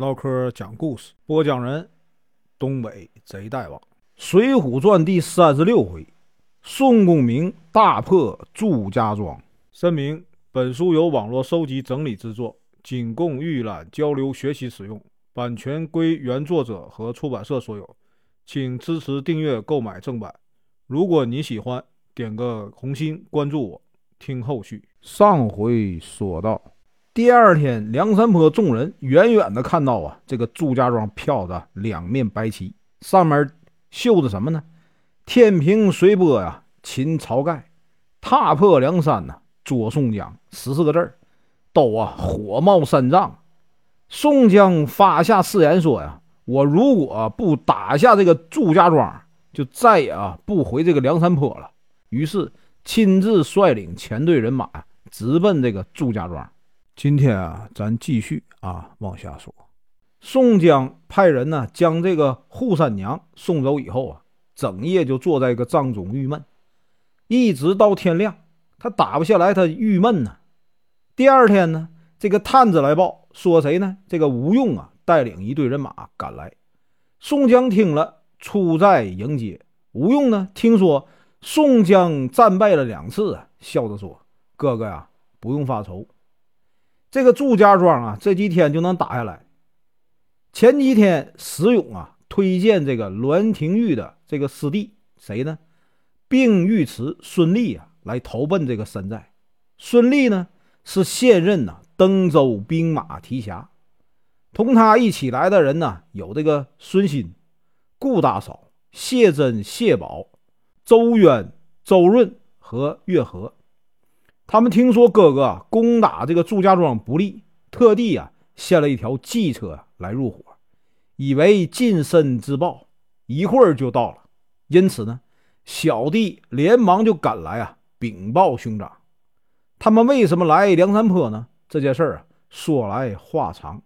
唠嗑讲故事，播讲人：东北贼大王，《水浒传》第三十六回，宋公明大破祝家庄。声明：本书由网络收集整理制作，仅供预览、交流、学习使用，版权归原作者和出版社所有，请支持订阅、购买正版。如果你喜欢，点个红心，关注我，听后续。上回说到。第二天，梁山坡众人远远的看到啊，这个祝家庄飘着两面白旗，上面绣着什么呢？“天平随波呀，擒晁盖，踏破梁山呐，捉宋江”十四个字儿，都啊火冒三丈。宋江发下誓言说呀：“我如果不打下这个祝家庄，就再也啊不回这个梁山坡了。”于是亲自率领前队人马直奔这个祝家庄。今天啊，咱继续啊往下说。宋江派人呢将这个扈三娘送走以后啊，整夜就坐在一个帐中郁闷，一直到天亮，他打不下来，他郁闷呢。第二天呢，这个探子来报说谁呢？这个吴用啊带领一队人马赶来。宋江听了，出寨迎接。吴用呢听说宋江战败了两次啊，笑着说：“哥哥呀，不用发愁。”这个祝家庄啊，这几天就能打下来。前几天石勇啊推荐这个栾廷玉的这个师弟谁呢？并尉迟孙立啊来投奔这个山寨。孙立呢是现任呐登州兵马提辖，同他一起来的人呢有这个孙新、顾大嫂、谢珍、谢宝、周渊、周润和岳和。他们听说哥哥攻打这个祝家庄不利，特地啊献了一条计策来入伙，以为近身之报，一会儿就到了。因此呢，小弟连忙就赶来啊禀报兄长。他们为什么来梁山坡呢？这件事啊说来话长。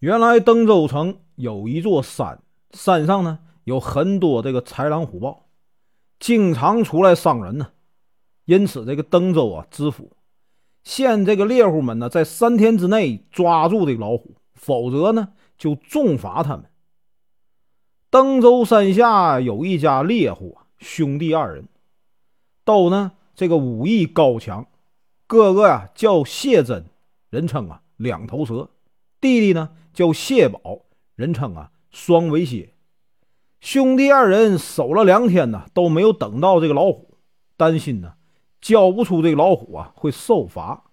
原来登州城有一座山，山上呢有很多这个豺狼虎豹，经常出来伤人呢。因此，这个登州啊，知府限这个猎户们呢，在三天之内抓住这个老虎，否则呢，就重罚他们。登州山下有一家猎户，兄弟二人，都呢这个武艺高强。哥哥呀叫谢真，人称啊两头蛇；弟弟呢叫谢宝，人称啊双尾蝎。兄弟二人守了两天呢，都没有等到这个老虎，担心呢。交不出这个老虎啊，会受罚。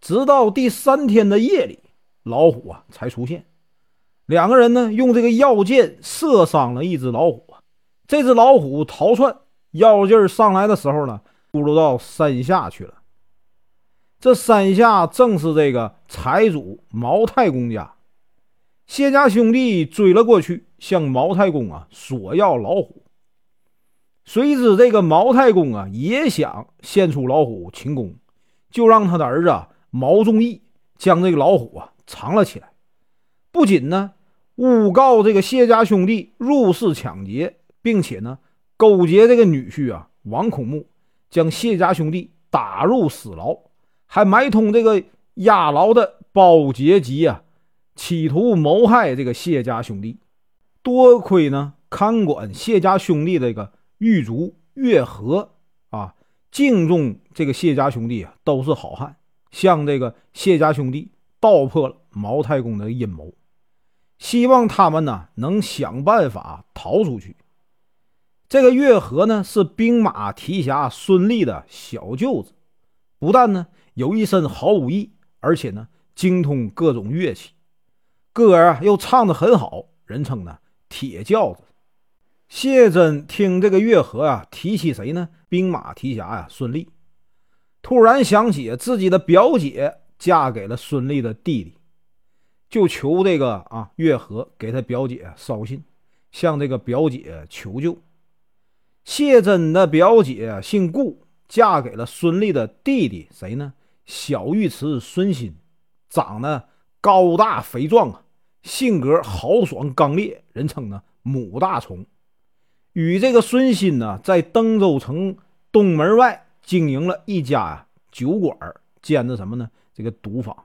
直到第三天的夜里，老虎啊才出现。两个人呢，用这个药箭射伤了一只老虎。这只老虎逃窜，药劲儿上来的时候呢，咕噜到山下去了。这山下正是这个财主毛太公家。谢家兄弟追了过去，向毛太公啊索要老虎。谁知这个毛太公啊，也想献出老虎请功，就让他的儿子毛仲义将这个老虎啊藏了起来。不仅呢诬告这个谢家兄弟入室抢劫，并且呢勾结这个女婿啊王孔木，将谢家兄弟打入死牢，还埋通这个押牢的包杰吉啊，企图谋害这个谢家兄弟。多亏呢看管谢家兄弟这个。狱卒岳和啊，敬重这个谢家兄弟啊，都是好汉，向这个谢家兄弟道破了毛太公的阴谋，希望他们呢能想办法逃出去。这个岳和呢是兵马提辖孙立的小舅子，不但呢有一身好武艺，而且呢精通各种乐器，歌啊又唱得很好，人称呢铁轿子。谢真听这个月和啊提起谁呢？兵马提辖呀，孙立。突然想起自己的表姐嫁给了孙立的弟弟，就求这个啊月和给他表姐捎信，向这个表姐求救。谢真的表姐姓顾，嫁给了孙立的弟弟谁呢？小尉迟孙新，长得高大肥壮啊，性格豪爽刚烈，人称呢母大虫。与这个孙鑫呢，在登州城东门外经营了一家呀酒馆，兼着什么呢？这个赌坊。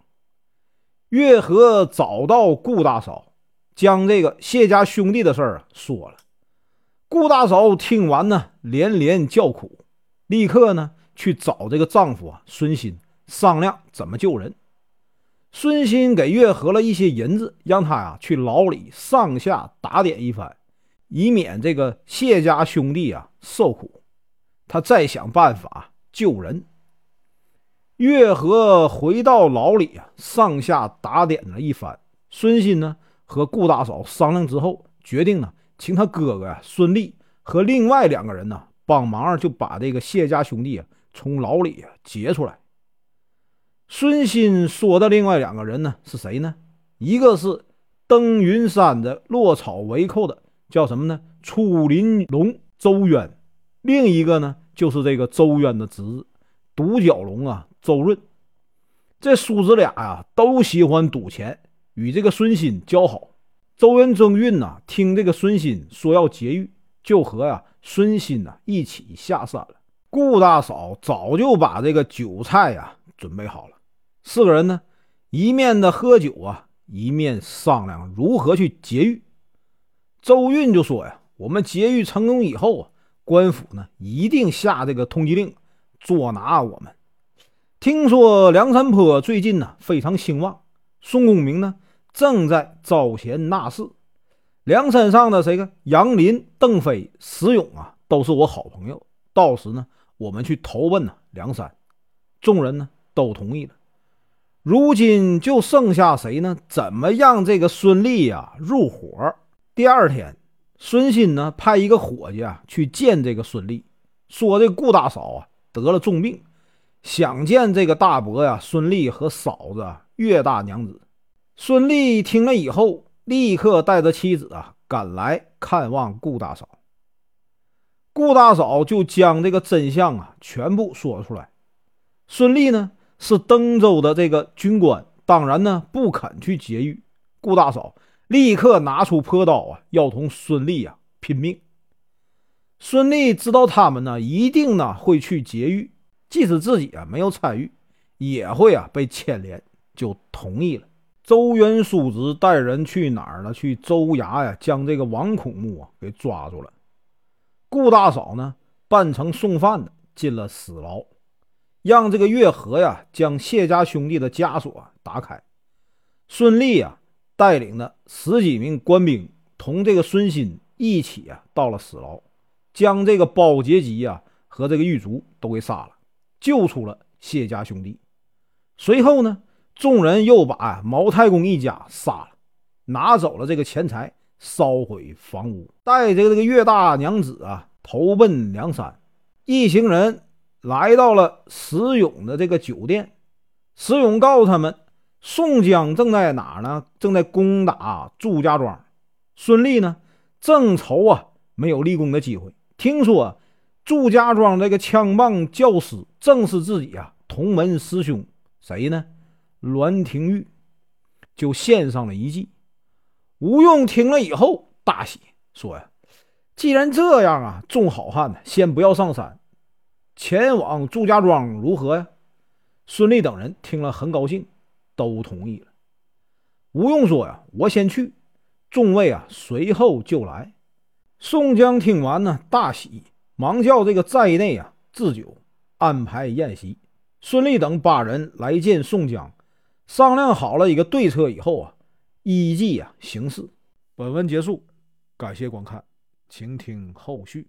月和找到顾大嫂，将这个谢家兄弟的事儿啊说了。顾大嫂听完呢，连连叫苦，立刻呢去找这个丈夫啊孙鑫商量怎么救人。孙鑫给月和了一些银子，让他呀去牢里上下打点一番，以免这个谢家兄弟啊受苦。他再想办法救人。月和回到牢里啊，上下打点了一番。孙鑫呢和顾大嫂商量之后，决定呢请他哥哥孙立和另外两个人呢帮忙，就把这个谢家兄弟啊从牢里啊劫出来。孙鑫说的另外两个人呢是谁呢？一个是登云山的落草为寇的，叫什么呢？楚林龙周渊。另一个呢就是这个周渊的侄子独角龙啊。周润，这叔子俩呀都喜欢赌钱，与这个孙鑫交好。周元征运呐，听这个孙鑫说要劫狱，就和呀孙鑫呐一起下山了。顾大嫂早就把这个酒菜呀准备好了，四个人呢一面的喝酒啊，一面商量如何去劫狱。周运就说呀：“我们劫狱成功以后啊，官府呢一定下这个通缉令，捉拿我们。”听说梁山坡最近呢非常兴旺，宋公明呢正在招贤纳士。梁山上的谁个杨林、邓飞、石勇啊，都是我好朋友。到时呢，我们去投奔呢梁山。众人呢都同意了。如今就剩下谁呢？怎么让这个孙立呀入伙？第二天，孙鑫呢派一个伙计啊去见这个孙立，说这顾大嫂啊得了重病。想见这个大伯呀，孙立和嫂子岳大娘子。孙立听了以后，立刻带着妻子啊赶来看望顾大嫂。顾大嫂就将这个真相啊全部说出来。孙立呢是登州的这个军官，当然呢不肯去劫狱。顾大嫂立刻拿出破刀啊，要同孙立啊拼命。孙立知道他们呢一定呢会去劫狱。即使自己啊没有参与，也会啊被牵连，就同意了。周元叔侄带人去哪儿了？去州衙呀，将这个王孔木啊给抓住了。顾大嫂呢，扮成送饭的进了死牢，让这个月河呀将谢家兄弟的枷锁打开。孙立啊带领的十几名官兵同这个孙鑫一起啊到了死牢，将这个包杰吉啊和这个狱卒都给杀了。救出了谢家兄弟，随后呢，众人又把毛太公一家杀了，拿走了这个钱财，烧毁房屋，带着这个岳大娘子啊，投奔梁山。一行人来到了石勇的这个酒店，石勇告诉他们，宋江正在哪呢？正在攻打祝家庄。孙立呢，正愁啊没有立功的机会。听说。祝家庄这个枪棒教师正是自己啊同门师兄，谁呢？栾廷玉就献上了一计。吴用听了以后大喜，说呀：“既然这样啊，众好汉呢，先不要上山，前往祝家庄如何呀？”孙立等人听了很高兴，都同意了。吴用说呀：“我先去，众位啊随后就来。”宋江听完呢，大喜。忙叫这个寨内啊置酒，安排宴席。孙立等八人来见宋江，商量好了一个对策以后啊，依计啊行事。本文结束，感谢观看，请听后续。